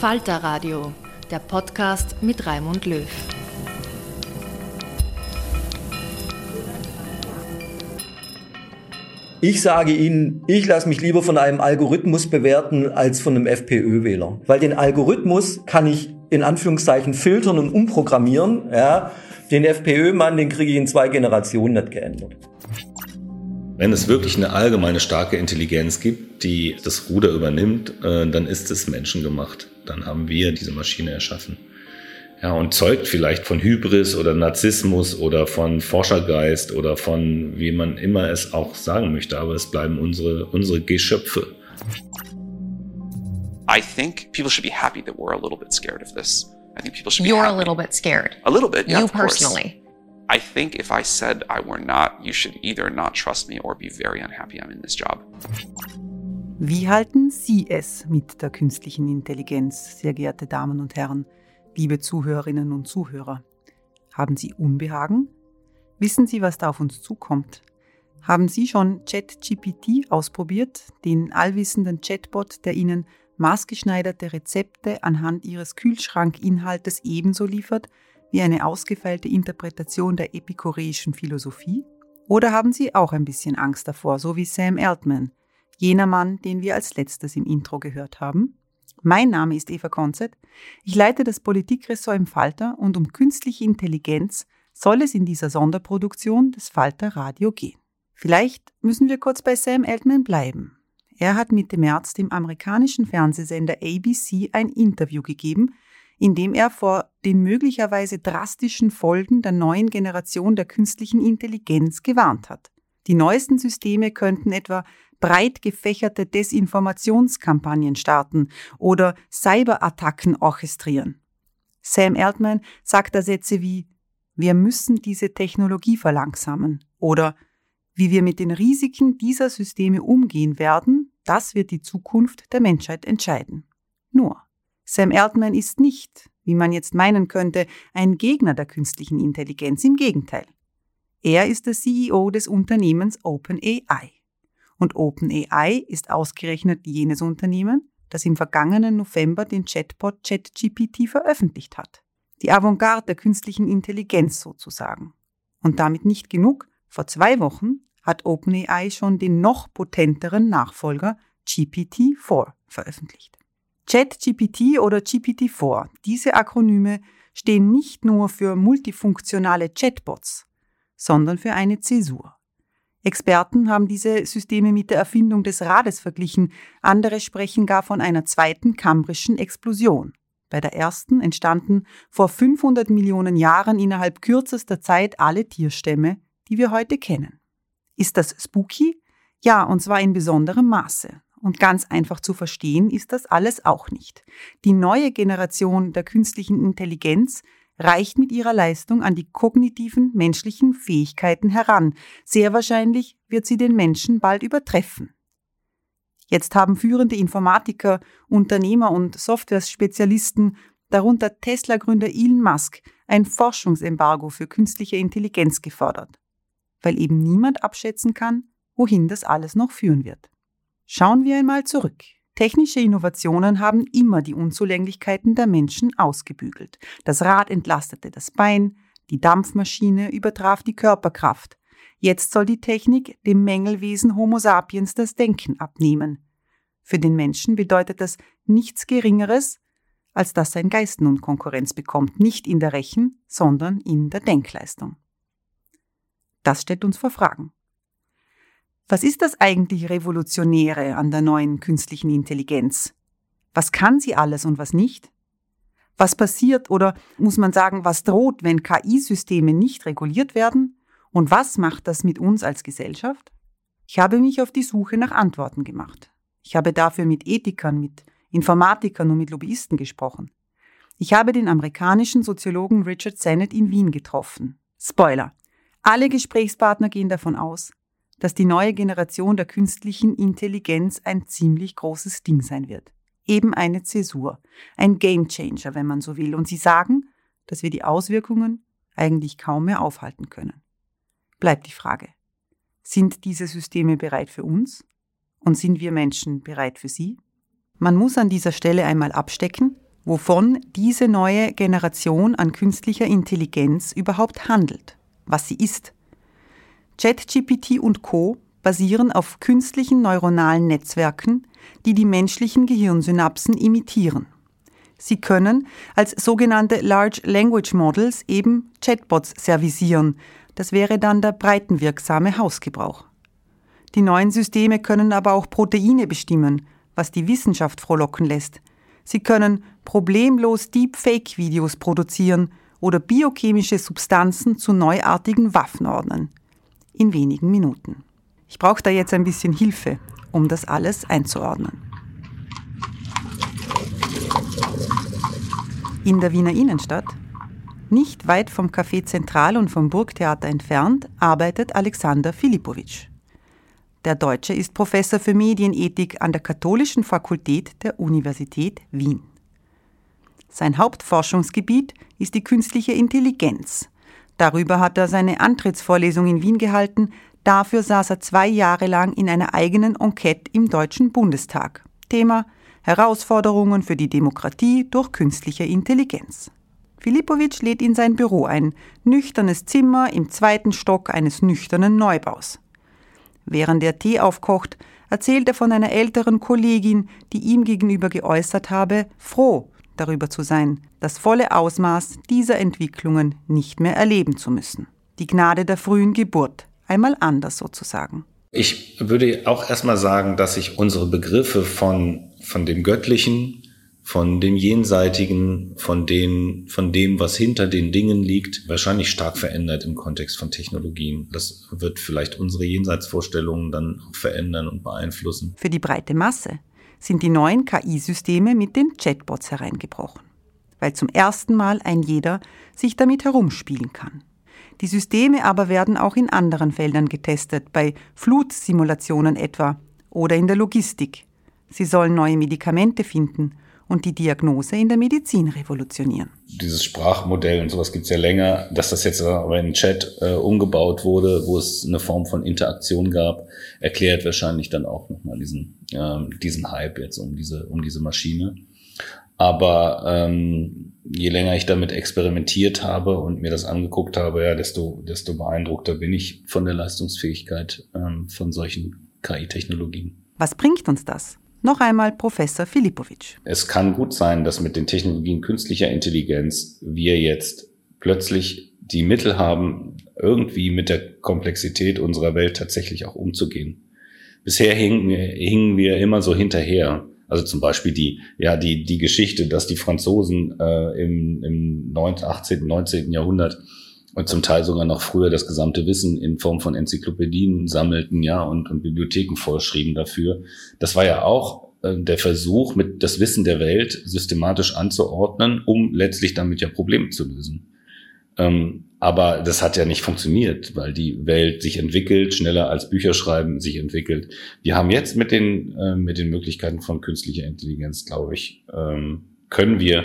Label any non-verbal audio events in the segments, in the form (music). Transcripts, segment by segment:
Falter Radio, der Podcast mit Raimund Löw. Ich sage Ihnen, ich lasse mich lieber von einem Algorithmus bewerten als von einem FPÖ-Wähler. Weil den Algorithmus kann ich in Anführungszeichen filtern und umprogrammieren. Ja. Den FPÖ-Mann, den kriege ich in zwei Generationen nicht geändert. Wenn es wirklich eine allgemeine starke Intelligenz gibt, die das Ruder übernimmt, äh, dann ist es menschengemacht. Dann haben wir diese Maschine erschaffen. Ja, und zeugt vielleicht von Hybris oder Narzissmus oder von Forschergeist oder von wie man immer es auch sagen möchte, aber es bleiben unsere, unsere Geschöpfe. I think people should be happy that we're a little bit scared of this. I think people should You're be a little bit scared. A little bit, yeah. You of course. personally. I think if I said I were not, you should either not trust me or be very unhappy I'm in this job. Wie halten Sie es mit der künstlichen Intelligenz, sehr geehrte Damen und Herren, liebe Zuhörerinnen und Zuhörer? Haben Sie Unbehagen? Wissen Sie, was da auf uns zukommt? Haben Sie schon ChatGPT ausprobiert, den allwissenden Chatbot, der Ihnen maßgeschneiderte Rezepte anhand Ihres Kühlschrankinhaltes ebenso liefert wie eine ausgefeilte Interpretation der epikureischen Philosophie? Oder haben Sie auch ein bisschen Angst davor, so wie Sam Altman, jener Mann, den wir als letztes im Intro gehört haben? Mein Name ist Eva Konzett. Ich leite das Politikressort im Falter und um künstliche Intelligenz soll es in dieser Sonderproduktion des Falter Radio gehen. Vielleicht müssen wir kurz bei Sam Altman bleiben. Er hat Mitte März dem amerikanischen Fernsehsender ABC ein Interview gegeben, in dem er vor den möglicherweise drastischen Folgen der neuen Generation der künstlichen Intelligenz gewarnt hat. Die neuesten Systeme könnten etwa breit gefächerte Desinformationskampagnen starten oder Cyberattacken orchestrieren. Sam Altman sagt da Sätze wie Wir müssen diese Technologie verlangsamen oder wie wir mit den Risiken dieser Systeme umgehen werden, das wird die Zukunft der Menschheit entscheiden. Nur, Sam Altman ist nicht, wie man jetzt meinen könnte, ein Gegner der künstlichen Intelligenz, im Gegenteil. Er ist der CEO des Unternehmens OpenAI. Und OpenAI ist ausgerechnet jenes Unternehmen, das im vergangenen November den Chatbot ChatGPT veröffentlicht hat. Die Avantgarde der künstlichen Intelligenz sozusagen. Und damit nicht genug, vor zwei Wochen hat OpenAI schon den noch potenteren Nachfolger GPT-4 veröffentlicht. ChatGPT oder GPT-4, diese Akronyme stehen nicht nur für multifunktionale Chatbots, sondern für eine Zäsur. Experten haben diese Systeme mit der Erfindung des Rades verglichen, andere sprechen gar von einer zweiten kambrischen Explosion. Bei der ersten entstanden vor 500 Millionen Jahren innerhalb kürzester Zeit alle Tierstämme, die wir heute kennen. Ist das spooky? Ja, und zwar in besonderem Maße. Und ganz einfach zu verstehen ist das alles auch nicht. Die neue Generation der künstlichen Intelligenz reicht mit ihrer Leistung an die kognitiven menschlichen Fähigkeiten heran. Sehr wahrscheinlich wird sie den Menschen bald übertreffen. Jetzt haben führende Informatiker, Unternehmer und Software-Spezialisten, darunter Tesla-Gründer Elon Musk, ein Forschungsembargo für künstliche Intelligenz gefordert, weil eben niemand abschätzen kann, wohin das alles noch führen wird. Schauen wir einmal zurück. Technische Innovationen haben immer die Unzulänglichkeiten der Menschen ausgebügelt. Das Rad entlastete das Bein, die Dampfmaschine übertraf die Körperkraft. Jetzt soll die Technik dem Mängelwesen Homo sapiens das Denken abnehmen. Für den Menschen bedeutet das nichts Geringeres, als dass sein Geist nun Konkurrenz bekommt, nicht in der Rechen, sondern in der Denkleistung. Das stellt uns vor Fragen. Was ist das eigentlich Revolutionäre an der neuen künstlichen Intelligenz? Was kann sie alles und was nicht? Was passiert oder muss man sagen, was droht, wenn KI-Systeme nicht reguliert werden? Und was macht das mit uns als Gesellschaft? Ich habe mich auf die Suche nach Antworten gemacht. Ich habe dafür mit Ethikern, mit Informatikern und mit Lobbyisten gesprochen. Ich habe den amerikanischen Soziologen Richard Sennett in Wien getroffen. Spoiler. Alle Gesprächspartner gehen davon aus, dass die neue Generation der künstlichen Intelligenz ein ziemlich großes Ding sein wird. Eben eine Zäsur, ein Gamechanger, wenn man so will. Und sie sagen, dass wir die Auswirkungen eigentlich kaum mehr aufhalten können. Bleibt die Frage, sind diese Systeme bereit für uns? Und sind wir Menschen bereit für sie? Man muss an dieser Stelle einmal abstecken, wovon diese neue Generation an künstlicher Intelligenz überhaupt handelt, was sie ist ChatGPT und Co basieren auf künstlichen neuronalen Netzwerken, die die menschlichen Gehirnsynapsen imitieren. Sie können als sogenannte Large Language Models eben Chatbots servisieren. Das wäre dann der breitenwirksame Hausgebrauch. Die neuen Systeme können aber auch Proteine bestimmen, was die Wissenschaft frohlocken lässt. Sie können problemlos Deepfake-Videos produzieren oder biochemische Substanzen zu neuartigen Waffen ordnen in wenigen Minuten. Ich brauche da jetzt ein bisschen Hilfe, um das alles einzuordnen. In der Wiener Innenstadt, nicht weit vom Café Zentral und vom Burgtheater entfernt, arbeitet Alexander Filipowitsch. Der Deutsche ist Professor für Medienethik an der Katholischen Fakultät der Universität Wien. Sein Hauptforschungsgebiet ist die künstliche Intelligenz, Darüber hat er seine Antrittsvorlesung in Wien gehalten, dafür saß er zwei Jahre lang in einer eigenen Enquete im Deutschen Bundestag. Thema Herausforderungen für die Demokratie durch künstliche Intelligenz. Filipowitsch lädt in sein Büro ein, nüchternes Zimmer im zweiten Stock eines nüchternen Neubaus. Während er Tee aufkocht, erzählt er von einer älteren Kollegin, die ihm gegenüber geäußert habe, froh, darüber zu sein, das volle Ausmaß dieser Entwicklungen nicht mehr erleben zu müssen. Die Gnade der frühen Geburt, einmal anders sozusagen. Ich würde auch erstmal sagen, dass sich unsere Begriffe von, von dem Göttlichen, von dem Jenseitigen, von, den, von dem, was hinter den Dingen liegt, wahrscheinlich stark verändert im Kontext von Technologien. Das wird vielleicht unsere Jenseitsvorstellungen dann auch verändern und beeinflussen. Für die breite Masse sind die neuen KI-Systeme mit den Chatbots hereingebrochen, weil zum ersten Mal ein jeder sich damit herumspielen kann. Die Systeme aber werden auch in anderen Feldern getestet, bei Flutsimulationen etwa oder in der Logistik. Sie sollen neue Medikamente finden und die Diagnose in der Medizin revolutionieren. Dieses Sprachmodell und sowas gibt's ja länger, dass das jetzt aber in Chat äh, umgebaut wurde, wo es eine Form von Interaktion gab, erklärt wahrscheinlich dann auch nochmal diesen, ähm, diesen Hype jetzt um diese, um diese Maschine. Aber ähm, je länger ich damit experimentiert habe und mir das angeguckt habe, ja, desto, desto beeindruckter bin ich von der Leistungsfähigkeit ähm, von solchen KI-Technologien. Was bringt uns das? Noch einmal Professor Filipowitsch. Es kann gut sein, dass mit den Technologien künstlicher Intelligenz wir jetzt plötzlich die Mittel haben, irgendwie mit der Komplexität unserer Welt tatsächlich auch umzugehen. Bisher hingen, hingen wir immer so hinterher. Also zum Beispiel die, ja, die, die Geschichte, dass die Franzosen äh, im, im 19, 18., 19. Jahrhundert und zum Teil sogar noch früher das gesamte Wissen in Form von Enzyklopädien sammelten, ja, und, und Bibliotheken vorschrieben dafür. Das war ja auch äh, der Versuch, mit das Wissen der Welt systematisch anzuordnen, um letztlich damit ja Probleme zu lösen. Ähm, aber das hat ja nicht funktioniert, weil die Welt sich entwickelt, schneller als Bücherschreiben sich entwickelt. Wir haben jetzt mit den, äh, mit den Möglichkeiten von künstlicher Intelligenz, glaube ich, ähm, können wir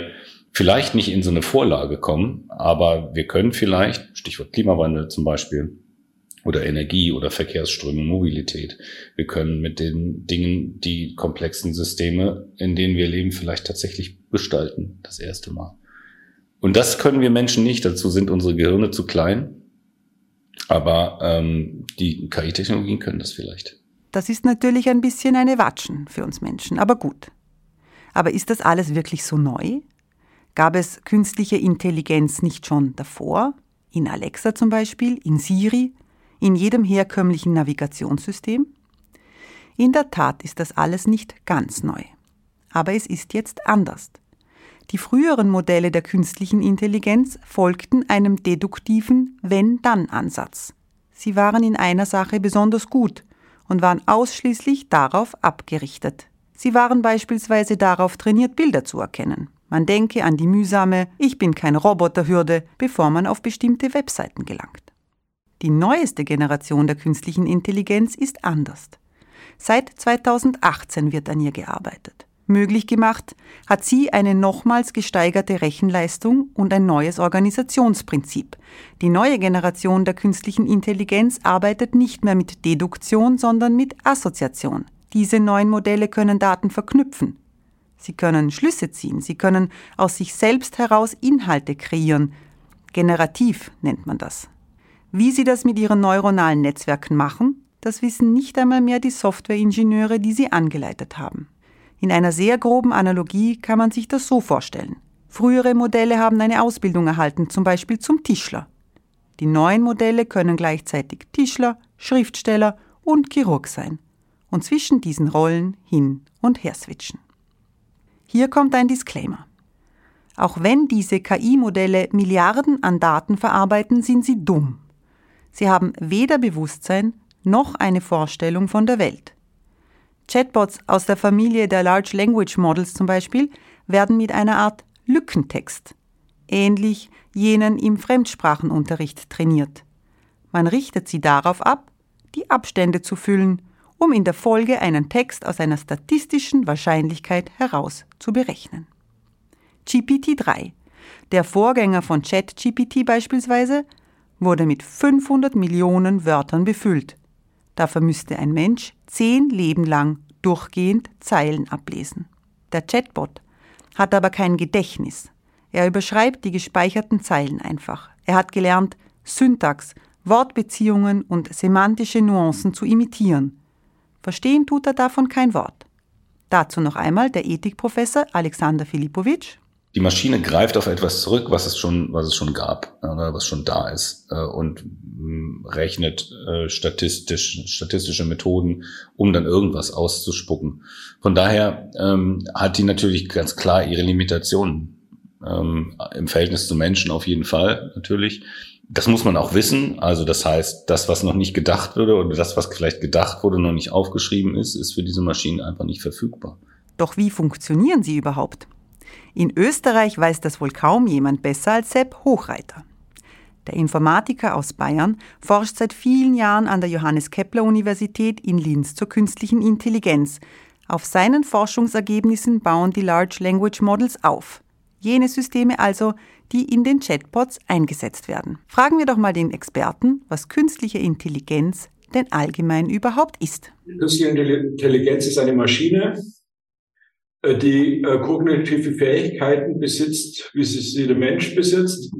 vielleicht nicht in so eine Vorlage kommen, aber wir können vielleicht, Stichwort Klimawandel zum Beispiel, oder Energie oder Verkehrsströme, Mobilität. Wir können mit den Dingen die komplexen Systeme, in denen wir leben, vielleicht tatsächlich gestalten, das erste Mal. Und das können wir Menschen nicht. Dazu sind unsere Gehirne zu klein. Aber ähm, die KI-Technologien können das vielleicht. Das ist natürlich ein bisschen eine Watschen für uns Menschen, aber gut. Aber ist das alles wirklich so neu? Gab es künstliche Intelligenz nicht schon davor? In Alexa zum Beispiel, in Siri, in jedem herkömmlichen Navigationssystem? In der Tat ist das alles nicht ganz neu. Aber es ist jetzt anders. Die früheren Modelle der künstlichen Intelligenz folgten einem deduktiven Wenn-Dann-Ansatz. Sie waren in einer Sache besonders gut und waren ausschließlich darauf abgerichtet. Sie waren beispielsweise darauf trainiert, Bilder zu erkennen. Man denke an die mühsame Ich bin kein Roboter-Hürde, bevor man auf bestimmte Webseiten gelangt. Die neueste Generation der künstlichen Intelligenz ist anders. Seit 2018 wird an ihr gearbeitet. Möglich gemacht hat sie eine nochmals gesteigerte Rechenleistung und ein neues Organisationsprinzip. Die neue Generation der künstlichen Intelligenz arbeitet nicht mehr mit Deduktion, sondern mit Assoziation. Diese neuen Modelle können Daten verknüpfen. Sie können Schlüsse ziehen, sie können aus sich selbst heraus Inhalte kreieren. Generativ nennt man das. Wie sie das mit ihren neuronalen Netzwerken machen, das wissen nicht einmal mehr die Softwareingenieure, die sie angeleitet haben. In einer sehr groben Analogie kann man sich das so vorstellen. Frühere Modelle haben eine Ausbildung erhalten, zum Beispiel zum Tischler. Die neuen Modelle können gleichzeitig Tischler, Schriftsteller und Chirurg sein und zwischen diesen Rollen hin und her switchen. Hier kommt ein Disclaimer. Auch wenn diese KI-Modelle Milliarden an Daten verarbeiten, sind sie dumm. Sie haben weder Bewusstsein noch eine Vorstellung von der Welt. Chatbots aus der Familie der Large Language Models zum Beispiel werden mit einer Art Lückentext, ähnlich jenen im Fremdsprachenunterricht trainiert. Man richtet sie darauf ab, die Abstände zu füllen, um in der Folge einen Text aus einer statistischen Wahrscheinlichkeit heraus zu berechnen. GPT-3, der Vorgänger von ChatGPT beispielsweise, wurde mit 500 Millionen Wörtern befüllt. Dafür müsste ein Mensch zehn Leben lang durchgehend Zeilen ablesen. Der Chatbot hat aber kein Gedächtnis. Er überschreibt die gespeicherten Zeilen einfach. Er hat gelernt, Syntax, Wortbeziehungen und semantische Nuancen zu imitieren. Verstehen tut er davon kein Wort. Dazu noch einmal der Ethikprofessor Alexander Filipowitsch die Maschine greift auf etwas zurück, was es schon, was es schon gab, oder was schon da ist, äh, und mm, rechnet äh, statistisch, statistische Methoden, um dann irgendwas auszuspucken. Von daher ähm, hat die natürlich ganz klar ihre Limitationen. Ähm, Im Verhältnis zu Menschen auf jeden Fall natürlich. Das muss man auch wissen. Also das heißt, das, was noch nicht gedacht wurde oder das, was vielleicht gedacht wurde, noch nicht aufgeschrieben ist, ist für diese Maschinen einfach nicht verfügbar. Doch wie funktionieren sie überhaupt? In Österreich weiß das wohl kaum jemand besser als Sepp Hochreiter. Der Informatiker aus Bayern forscht seit vielen Jahren an der Johannes Kepler Universität in Linz zur künstlichen Intelligenz. Auf seinen Forschungsergebnissen bauen die Large Language Models auf. Jene Systeme also, die in den Chatbots eingesetzt werden. Fragen wir doch mal den Experten, was künstliche Intelligenz denn allgemein überhaupt ist. Künstliche Intelligenz ist eine Maschine, äh, die äh, kognitive Fähigkeiten besitzt, wie sie sie der Mensch besitzt.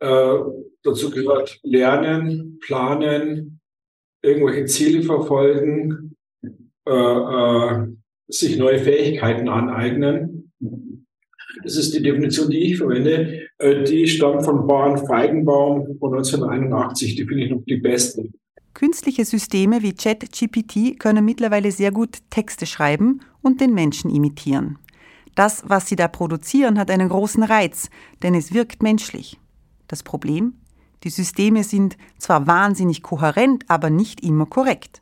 Äh, dazu gehört Lernen, Planen, irgendwelche Ziele verfolgen, sich neue Fähigkeiten aneignen. Das ist die Definition, die ich verwende, äh, die stammt von Bauern Feigenbaum von 1981. Die finde ich noch die beste. Künstliche Systeme wie ChatGPT können mittlerweile sehr gut Texte schreiben und den Menschen imitieren. Das, was sie da produzieren, hat einen großen Reiz, denn es wirkt menschlich. Das Problem? Die Systeme sind zwar wahnsinnig kohärent, aber nicht immer korrekt.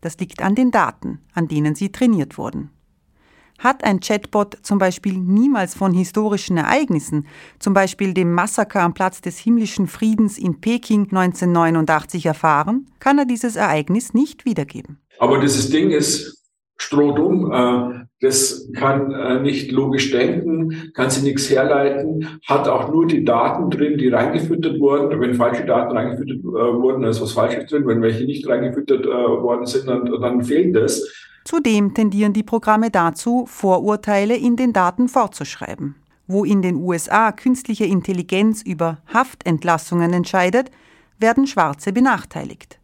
Das liegt an den Daten, an denen sie trainiert wurden. Hat ein Chatbot zum Beispiel niemals von historischen Ereignissen, zum Beispiel dem Massaker am Platz des himmlischen Friedens in Peking 1989 erfahren, kann er dieses Ereignis nicht wiedergeben. Aber dieses Ding ist strohdumm, äh, das kann äh, nicht logisch denken, kann sie nichts herleiten, hat auch nur die Daten drin, die reingefüttert wurden. Wenn falsche Daten reingefüttert äh, wurden, ist was Falsches drin. Wenn welche nicht reingefüttert worden sind, dann, dann fehlt das. Zudem tendieren die Programme dazu, Vorurteile in den Daten fortzuschreiben. Wo in den USA künstliche Intelligenz über Haftentlassungen entscheidet, werden Schwarze benachteiligt.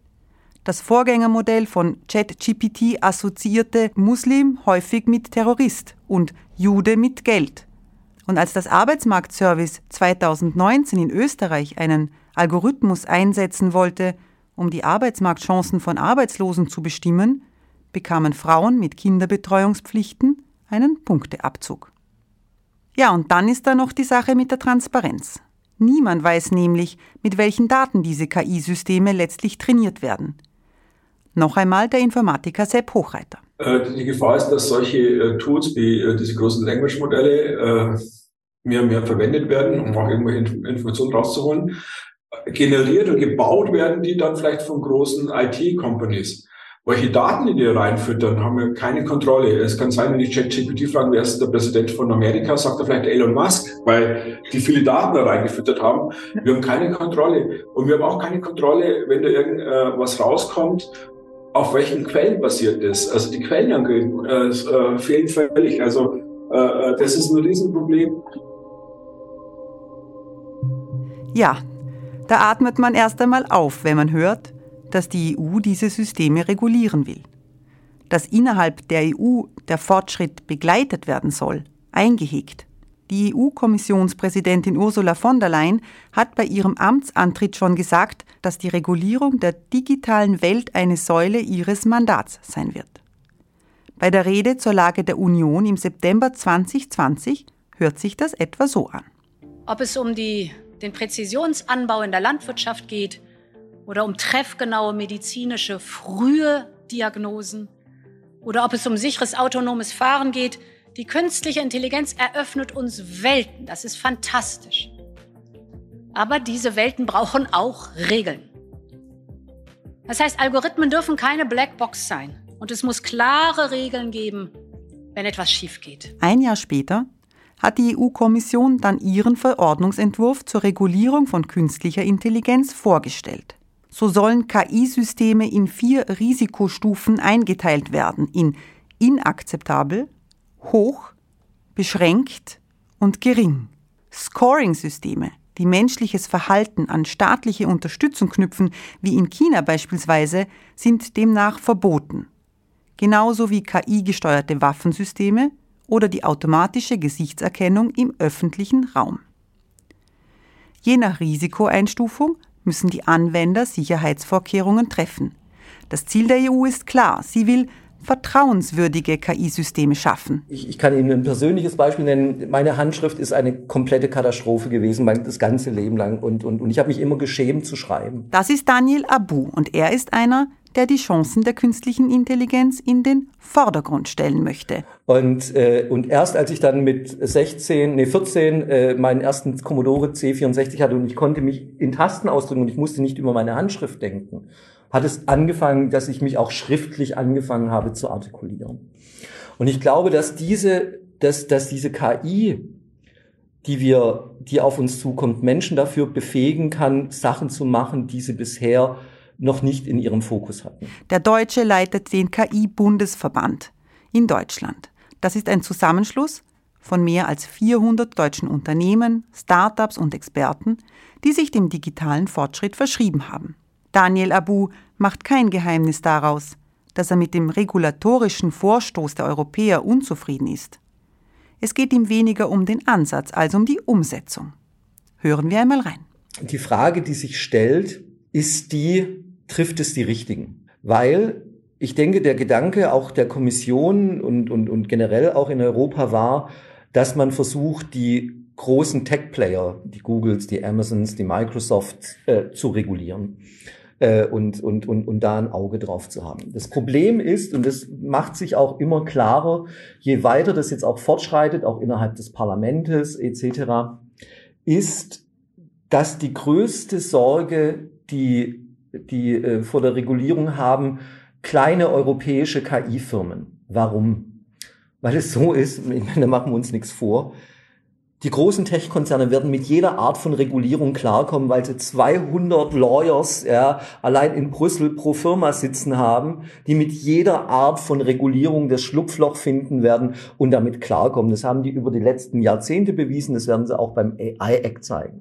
Das Vorgängermodell von ChatGPT assoziierte Muslim häufig mit Terrorist und Jude mit Geld. Und als das Arbeitsmarktservice 2019 in Österreich einen Algorithmus einsetzen wollte, um die Arbeitsmarktchancen von Arbeitslosen zu bestimmen, bekamen Frauen mit Kinderbetreuungspflichten einen Punkteabzug. Ja, und dann ist da noch die Sache mit der Transparenz. Niemand weiß nämlich, mit welchen Daten diese KI-Systeme letztlich trainiert werden. Noch einmal der Informatiker Sepp Hochreiter. Äh, die Gefahr ist, dass solche äh, Tools wie äh, diese großen Language-Modelle mehr und mehr verwendet werden, um auch irgendwelche Informationen rauszuholen. Generiert und gebaut werden die dann vielleicht von großen IT-Companies welche Daten die dir reinfüttern, haben wir keine Kontrolle. Es kann sein, wenn ich ChatGPT frage, wer ist der Präsident von Amerika, sagt er vielleicht Elon Musk, weil die viele Daten da reingefüttert haben. Wir haben keine Kontrolle. Und wir haben auch keine Kontrolle, wenn da irgendwas rauskommt, auf welchen Quellen basiert das. Also die Quellenangaben äh, äh, fehlen völlig. Also äh, äh, das ist ein Riesenproblem. Ja, da atmet man erst einmal auf, wenn man hört, dass die EU diese Systeme regulieren will. Dass innerhalb der EU der Fortschritt begleitet werden soll, eingehegt. Die EU-Kommissionspräsidentin Ursula von der Leyen hat bei ihrem Amtsantritt schon gesagt, dass die Regulierung der digitalen Welt eine Säule ihres Mandats sein wird. Bei der Rede zur Lage der Union im September 2020 hört sich das etwa so an. Ob es um die, den Präzisionsanbau in der Landwirtschaft geht, oder um treffgenaue medizinische frühe Diagnosen oder ob es um sicheres autonomes Fahren geht. Die künstliche Intelligenz eröffnet uns Welten. Das ist fantastisch. Aber diese Welten brauchen auch Regeln. Das heißt, Algorithmen dürfen keine Blackbox sein. Und es muss klare Regeln geben, wenn etwas schief geht. Ein Jahr später hat die EU-Kommission dann ihren Verordnungsentwurf zur Regulierung von künstlicher Intelligenz vorgestellt. So sollen KI-Systeme in vier Risikostufen eingeteilt werden in inakzeptabel, hoch, beschränkt und gering. Scoring-Systeme, die menschliches Verhalten an staatliche Unterstützung knüpfen, wie in China beispielsweise, sind demnach verboten. Genauso wie KI-gesteuerte Waffensysteme oder die automatische Gesichtserkennung im öffentlichen Raum. Je nach Risikoeinstufung müssen die Anwender Sicherheitsvorkehrungen treffen. Das Ziel der EU ist klar. Sie will vertrauenswürdige KI-Systeme schaffen. Ich, ich, kann Ihnen ein persönliches Beispiel nennen. Meine Handschrift ist eine komplette Katastrophe gewesen, mein, das ganze Leben lang. Und, und, und ich habe mich immer geschämt zu schreiben. Das ist Daniel Abu und er ist einer, der die Chancen der künstlichen Intelligenz in den Vordergrund stellen möchte. Und, äh, und erst als ich dann mit 16, nee 14 äh, meinen ersten Commodore C64 hatte und ich konnte mich in Tasten ausdrücken und ich musste nicht über meine Handschrift denken, hat es angefangen, dass ich mich auch schriftlich angefangen habe zu artikulieren. Und ich glaube, dass diese, dass, dass diese KI, die wir, die auf uns zukommt, Menschen dafür befähigen kann, Sachen zu machen, die sie bisher noch nicht in ihrem Fokus hatten. Der Deutsche leitet den KI-Bundesverband in Deutschland. Das ist ein Zusammenschluss von mehr als 400 deutschen Unternehmen, Startups und Experten, die sich dem digitalen Fortschritt verschrieben haben. Daniel Abu macht kein Geheimnis daraus, dass er mit dem regulatorischen Vorstoß der Europäer unzufrieden ist. Es geht ihm weniger um den Ansatz als um die Umsetzung. Hören wir einmal rein. Die Frage, die sich stellt, ist die, trifft es die Richtigen? Weil ich denke, der Gedanke auch der Kommission und, und, und generell auch in Europa war, dass man versucht, die großen Tech-Player, die Googles, die Amazons, die Microsofts äh, zu regulieren äh, und, und, und, und da ein Auge drauf zu haben. Das Problem ist, und das macht sich auch immer klarer, je weiter das jetzt auch fortschreitet, auch innerhalb des Parlamentes etc., ist, dass die größte Sorge, die die äh, vor der Regulierung haben, kleine europäische KI-Firmen. Warum? Weil es so ist, (laughs) ich meine, da machen wir uns nichts vor. Die großen Tech-Konzerne werden mit jeder Art von Regulierung klarkommen, weil sie 200 Lawyers ja, allein in Brüssel pro Firma sitzen haben, die mit jeder Art von Regulierung das Schlupfloch finden werden und damit klarkommen. Das haben die über die letzten Jahrzehnte bewiesen, das werden sie auch beim AI-Act zeigen.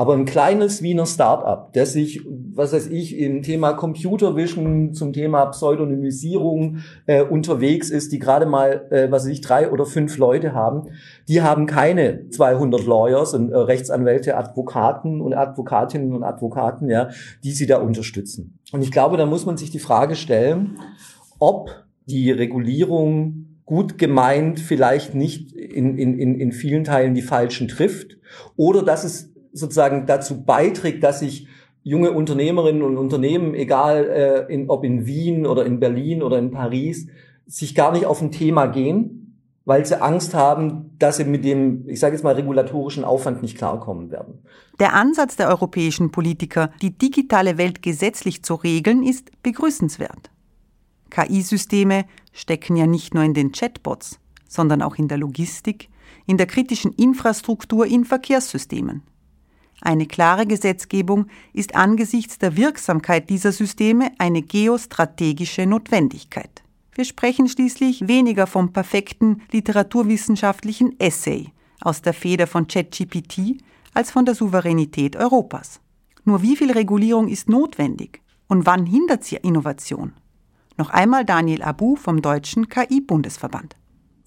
Aber ein kleines Wiener Start-up, das sich, was weiß ich, im Thema Computer Vision, zum Thema Pseudonymisierung äh, unterwegs ist, die gerade mal, äh, was weiß ich, drei oder fünf Leute haben, die haben keine 200 Lawyers und äh, Rechtsanwälte, Advokaten und Advokatinnen und Advokaten, ja, die sie da unterstützen. Und ich glaube, da muss man sich die Frage stellen, ob die Regulierung gut gemeint vielleicht nicht in, in, in vielen Teilen die falschen trifft oder dass es sozusagen dazu beiträgt, dass sich junge Unternehmerinnen und Unternehmen, egal äh, in, ob in Wien oder in Berlin oder in Paris, sich gar nicht auf ein Thema gehen, weil sie Angst haben, dass sie mit dem, ich sage jetzt mal, regulatorischen Aufwand nicht klarkommen werden. Der Ansatz der europäischen Politiker, die digitale Welt gesetzlich zu regeln, ist begrüßenswert. KI-Systeme stecken ja nicht nur in den Chatbots, sondern auch in der Logistik, in der kritischen Infrastruktur in Verkehrssystemen. Eine klare Gesetzgebung ist angesichts der Wirksamkeit dieser Systeme eine geostrategische Notwendigkeit. Wir sprechen schließlich weniger vom perfekten literaturwissenschaftlichen Essay aus der Feder von ChatGPT als von der Souveränität Europas. Nur wie viel Regulierung ist notwendig und wann hindert sie Innovation? Noch einmal Daniel Abu vom Deutschen KI-Bundesverband.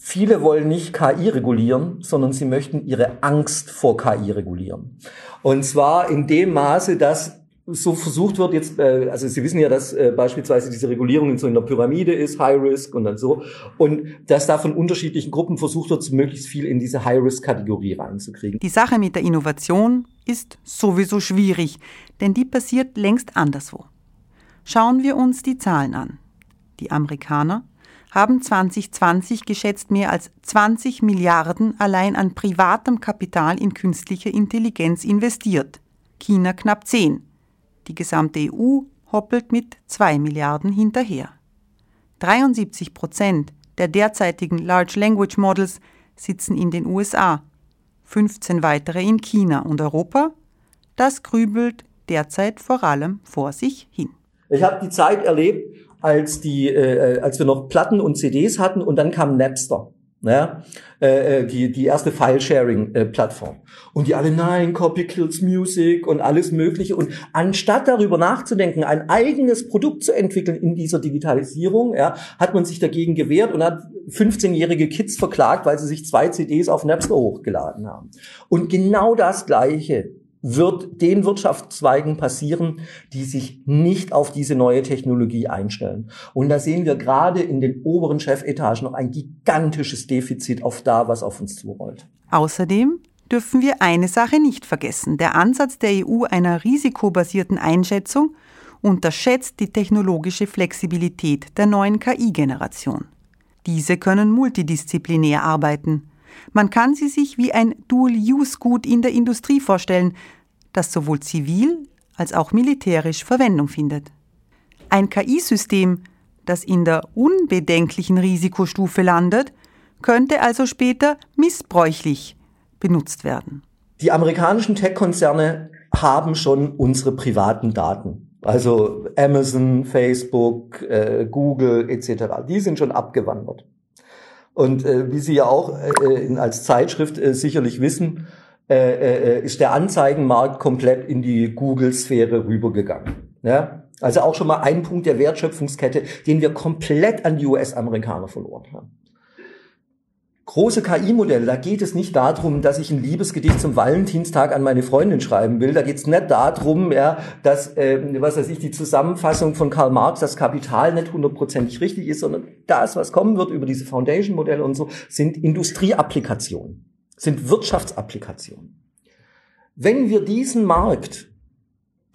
Viele wollen nicht KI regulieren, sondern sie möchten ihre Angst vor KI regulieren. Und zwar in dem Maße, dass so versucht wird jetzt, äh, also Sie wissen ja, dass äh, beispielsweise diese Regulierung so in der Pyramide ist, High Risk und dann so, und dass da von unterschiedlichen Gruppen versucht wird, möglichst viel in diese High Risk Kategorie reinzukriegen. Die Sache mit der Innovation ist sowieso schwierig, denn die passiert längst anderswo. Schauen wir uns die Zahlen an. Die Amerikaner haben 2020 geschätzt mehr als 20 Milliarden allein an privatem Kapital in künstliche Intelligenz investiert. China knapp 10. Die gesamte EU hoppelt mit 2 Milliarden hinterher. 73 Prozent der derzeitigen Large Language Models sitzen in den USA, 15 weitere in China und Europa. Das grübelt derzeit vor allem vor sich hin. Ich habe die Zeit erlebt, als die, äh, als wir noch Platten und CDs hatten und dann kam Napster. Ja, äh, äh, die, die erste File-Sharing-Plattform. Und die alle, nein, Copy kills Music und alles Mögliche. Und anstatt darüber nachzudenken, ein eigenes Produkt zu entwickeln in dieser Digitalisierung, ja, hat man sich dagegen gewehrt und hat 15-jährige Kids verklagt, weil sie sich zwei CDs auf Napster hochgeladen haben. Und genau das Gleiche wird den Wirtschaftszweigen passieren, die sich nicht auf diese neue Technologie einstellen. Und da sehen wir gerade in den oberen Chefetagen noch ein gigantisches Defizit auf da, was auf uns zurollt. Außerdem dürfen wir eine Sache nicht vergessen. Der Ansatz der EU einer risikobasierten Einschätzung unterschätzt die technologische Flexibilität der neuen KI-Generation. Diese können multidisziplinär arbeiten. Man kann sie sich wie ein Dual-Use-Gut in der Industrie vorstellen, das sowohl zivil als auch militärisch Verwendung findet. Ein KI-System, das in der unbedenklichen Risikostufe landet, könnte also später missbräuchlich benutzt werden. Die amerikanischen Tech-Konzerne haben schon unsere privaten Daten. Also Amazon, Facebook, äh, Google etc. Die sind schon abgewandert. Und äh, wie Sie ja auch äh, als Zeitschrift äh, sicherlich wissen, äh, äh, ist der Anzeigenmarkt komplett in die Google-Sphäre rübergegangen. Ja? Also auch schon mal ein Punkt der Wertschöpfungskette, den wir komplett an die US-Amerikaner verloren haben große KI-Modelle, da geht es nicht darum, dass ich ein Liebesgedicht zum Valentinstag an meine Freundin schreiben will. Da geht es nicht darum, ja, dass, äh, was weiß ich, die Zusammenfassung von Karl Marx, das Kapital nicht hundertprozentig richtig ist, sondern das, was kommen wird über diese Foundation-Modelle und so, sind Industrieapplikationen, sind Wirtschaftsapplikationen. Wenn wir diesen Markt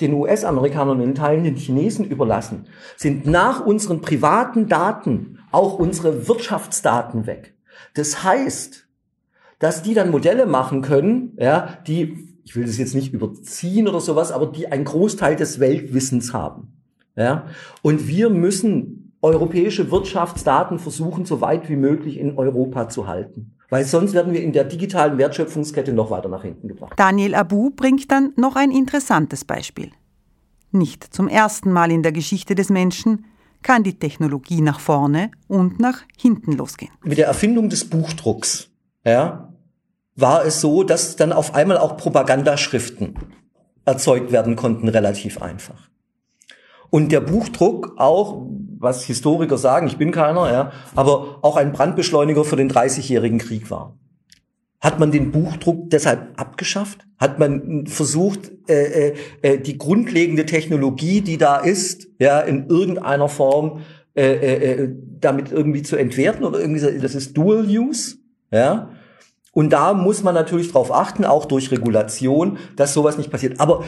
den US-Amerikanern und in Teilen den Chinesen überlassen, sind nach unseren privaten Daten auch unsere Wirtschaftsdaten weg. Das heißt, dass die dann Modelle machen können, ja, die, ich will das jetzt nicht überziehen oder sowas, aber die einen Großteil des Weltwissens haben. Ja. Und wir müssen europäische Wirtschaftsdaten versuchen, so weit wie möglich in Europa zu halten. Weil sonst werden wir in der digitalen Wertschöpfungskette noch weiter nach hinten gebracht. Daniel Abu bringt dann noch ein interessantes Beispiel. Nicht zum ersten Mal in der Geschichte des Menschen kann die Technologie nach vorne und nach hinten losgehen. Mit der Erfindung des Buchdrucks ja, war es so, dass dann auf einmal auch Propagandaschriften erzeugt werden konnten, relativ einfach. Und der Buchdruck auch, was Historiker sagen, ich bin keiner, ja, aber auch ein Brandbeschleuniger für den 30-jährigen Krieg war. Hat man den Buchdruck deshalb abgeschafft? Hat man versucht, äh, äh, äh, die grundlegende Technologie, die da ist, ja, in irgendeiner Form äh, äh, äh damit irgendwie zu entwerten oder irgendwie das ist Dual Use, ja? Und da muss man natürlich darauf achten, auch durch Regulation, dass sowas nicht passiert. Aber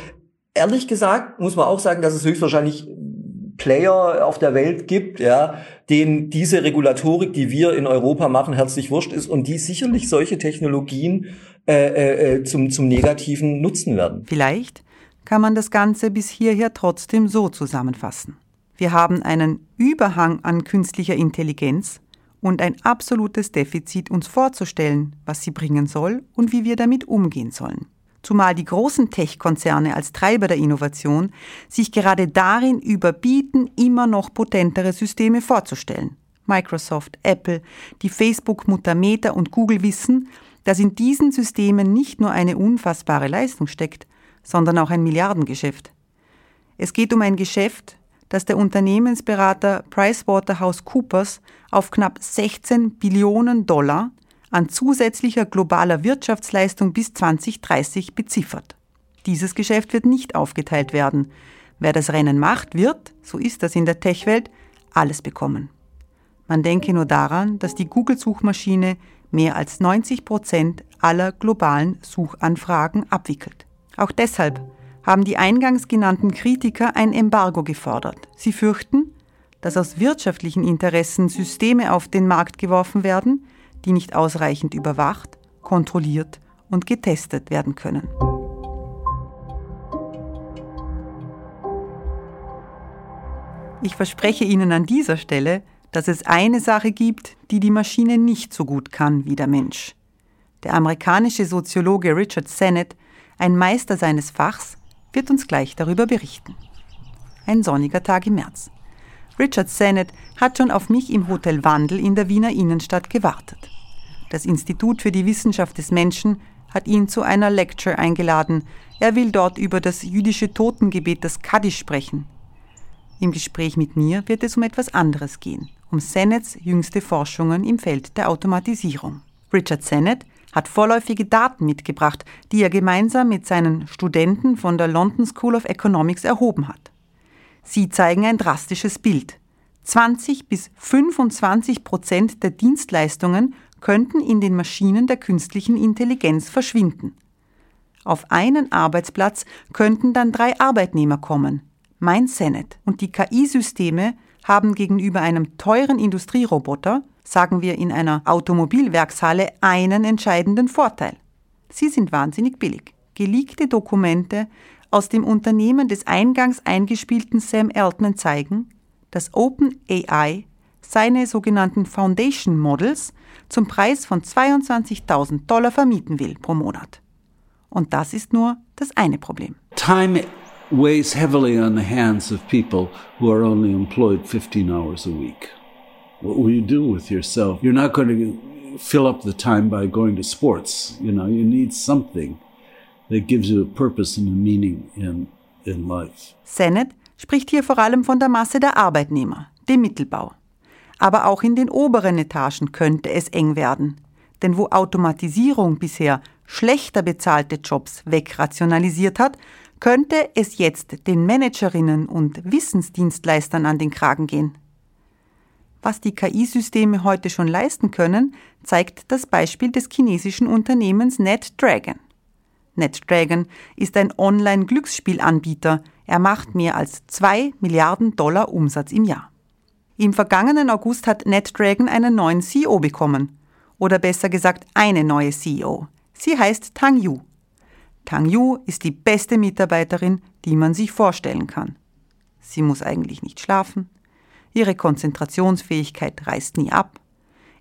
ehrlich gesagt muss man auch sagen, dass es höchstwahrscheinlich Player auf der Welt gibt, ja, denen diese Regulatorik, die wir in Europa machen, herzlich wurscht ist und die sicherlich solche Technologien äh, äh, äh, zum, zum Negativen nutzen werden. Vielleicht kann man das Ganze bis hierher trotzdem so zusammenfassen. Wir haben einen Überhang an künstlicher Intelligenz und ein absolutes Defizit, uns vorzustellen, was sie bringen soll und wie wir damit umgehen sollen zumal die großen Tech-Konzerne als Treiber der Innovation sich gerade darin überbieten, immer noch potentere Systeme vorzustellen. Microsoft, Apple, die Facebook-Mutter Meta und Google wissen, dass in diesen Systemen nicht nur eine unfassbare Leistung steckt, sondern auch ein Milliardengeschäft. Es geht um ein Geschäft, das der Unternehmensberater PricewaterhouseCoopers auf knapp 16 Billionen Dollar an zusätzlicher globaler Wirtschaftsleistung bis 2030 beziffert. Dieses Geschäft wird nicht aufgeteilt werden. Wer das Rennen macht, wird, so ist das in der Tech-Welt, alles bekommen. Man denke nur daran, dass die Google-Suchmaschine mehr als 90 Prozent aller globalen Suchanfragen abwickelt. Auch deshalb haben die eingangs genannten Kritiker ein Embargo gefordert. Sie fürchten, dass aus wirtschaftlichen Interessen Systeme auf den Markt geworfen werden, die nicht ausreichend überwacht, kontrolliert und getestet werden können. Ich verspreche Ihnen an dieser Stelle, dass es eine Sache gibt, die die Maschine nicht so gut kann wie der Mensch. Der amerikanische Soziologe Richard Sennett, ein Meister seines Fachs, wird uns gleich darüber berichten. Ein sonniger Tag im März. Richard Sennett hat schon auf mich im Hotel Wandel in der Wiener Innenstadt gewartet. Das Institut für die Wissenschaft des Menschen hat ihn zu einer Lecture eingeladen. Er will dort über das jüdische Totengebet, das Kaddisch, sprechen. Im Gespräch mit mir wird es um etwas anderes gehen, um Sennets jüngste Forschungen im Feld der Automatisierung. Richard Sennett hat vorläufige Daten mitgebracht, die er gemeinsam mit seinen Studenten von der London School of Economics erhoben hat. Sie zeigen ein drastisches Bild. 20 bis 25 Prozent der Dienstleistungen könnten in den Maschinen der künstlichen Intelligenz verschwinden. Auf einen Arbeitsplatz könnten dann drei Arbeitnehmer kommen. Mein Senate und die KI-Systeme haben gegenüber einem teuren Industrieroboter, sagen wir in einer Automobilwerkshalle, einen entscheidenden Vorteil. Sie sind wahnsinnig billig. Geleakte Dokumente aus dem Unternehmen des eingangs eingespielten Sam Altman zeigen, dass OpenAI seine sogenannten Foundation Models zum Preis von 22.000 Dollar vermieten will pro Monat. Und das ist nur das eine Problem. Time weighs heavily on the hands of people who are only employed 15 hours a week. What will you do with yourself? You're not going to fill up the time by going to sports. You know, you need something that gives you a purpose and a meaning in, in life. Sennett spricht hier vor allem von der Masse der Arbeitnehmer, dem Mittelbau. Aber auch in den oberen Etagen könnte es eng werden. Denn wo Automatisierung bisher schlechter bezahlte Jobs wegrationalisiert hat, könnte es jetzt den Managerinnen und Wissensdienstleistern an den Kragen gehen. Was die KI-Systeme heute schon leisten können, zeigt das Beispiel des chinesischen Unternehmens NetDragon. NetDragon ist ein Online-Glücksspielanbieter. Er macht mehr als 2 Milliarden Dollar Umsatz im Jahr. Im vergangenen August hat NetDragon einen neuen CEO bekommen. Oder besser gesagt eine neue CEO. Sie heißt Tang Yu. Tang Yu ist die beste Mitarbeiterin, die man sich vorstellen kann. Sie muss eigentlich nicht schlafen. Ihre Konzentrationsfähigkeit reißt nie ab.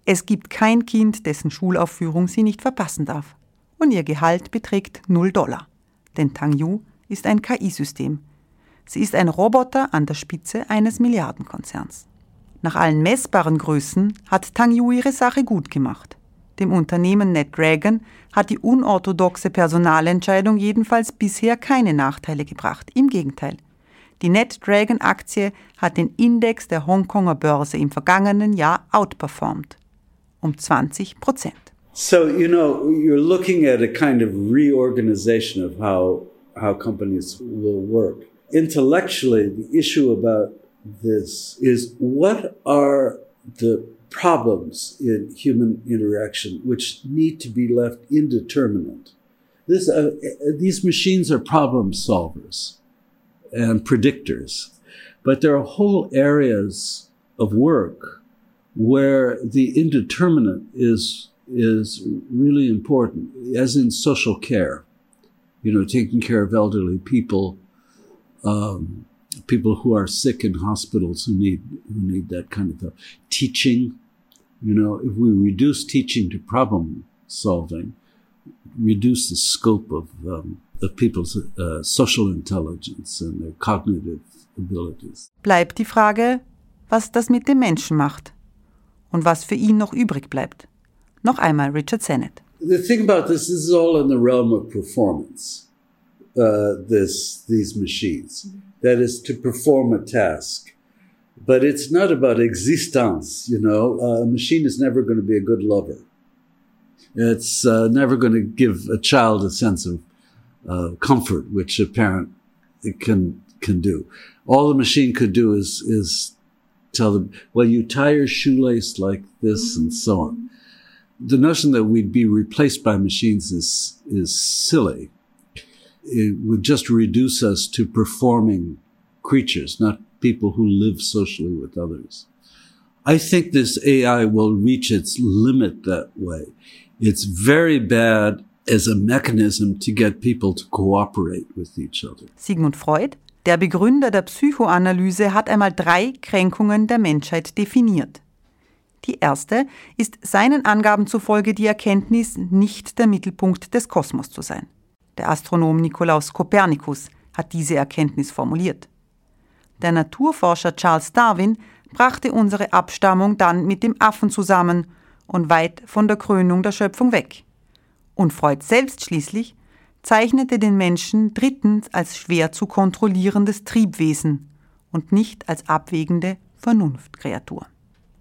Es gibt kein Kind, dessen Schulaufführung sie nicht verpassen darf. Und ihr Gehalt beträgt 0 Dollar. Denn Tang Yu ist ein KI-System. Sie ist ein Roboter an der Spitze eines Milliardenkonzerns. Nach allen messbaren Größen hat Tang Yu ihre Sache gut gemacht. Dem Unternehmen NetDragon hat die unorthodoxe Personalentscheidung jedenfalls bisher keine Nachteile gebracht. Im Gegenteil. Die NetDragon-Aktie hat den Index der Hongkonger Börse im vergangenen Jahr outperformed. Um 20 Prozent. So, you know, you're looking at a kind of reorganization of how, how companies will work. Intellectually, the issue about this is what are the problems in human interaction which need to be left indeterminate. This, uh, these machines are problem solvers and predictors, but there are whole areas of work where the indeterminate is is really important, as in social care. You know, taking care of elderly people, um, people who are sick in hospitals who need who need that kind of help. Teaching, you know, if we reduce teaching to problem solving, reduce the scope of um, of people's uh, social intelligence and their cognitive abilities. Bleibt die Frage, was das mit dem Menschen macht und was für ihn noch übrig bleibt. Noch einmal Richard Sennett. The thing about this, this is all in the realm of performance. Uh, this these machines. That is to perform a task. But it's not about existence, you know. Uh, a machine is never going to be a good lover. It's uh, never going to give a child a sense of uh, comfort, which a parent can can do. All the machine could do is is tell them, "Well, you tie your shoelace like this," and so on. The notion that we'd be replaced by machines is is silly it would just reduce us to performing creatures, not people who live socially with others. I think this AI will reach its limit that way. It's very bad as a mechanism to get people to cooperate with each other. Sigmund Freud, der Begründer der Psychoanalyse, hat einmal drei Kränkungen der Menschheit definiert. Die erste ist seinen Angaben zufolge die Erkenntnis, nicht der Mittelpunkt des Kosmos zu sein. Der Astronom Nikolaus Kopernikus hat diese Erkenntnis formuliert. Der Naturforscher Charles Darwin brachte unsere Abstammung dann mit dem Affen zusammen und weit von der Krönung der Schöpfung weg. Und Freud selbst schließlich zeichnete den Menschen drittens als schwer zu kontrollierendes Triebwesen und nicht als abwägende Vernunftkreatur.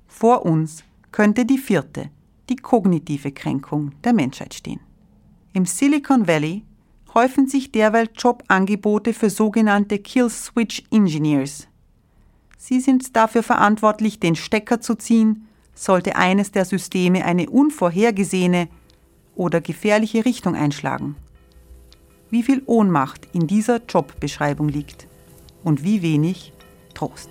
Vor uns könnte die vierte, die kognitive Kränkung der Menschheit stehen. Im Silicon Valley häufen sich derweil Jobangebote für sogenannte Kill Switch Engineers. Sie sind dafür verantwortlich, den Stecker zu ziehen, sollte eines der Systeme eine unvorhergesehene oder gefährliche Richtung einschlagen. Wie viel Ohnmacht in dieser Jobbeschreibung liegt und wie wenig Trost.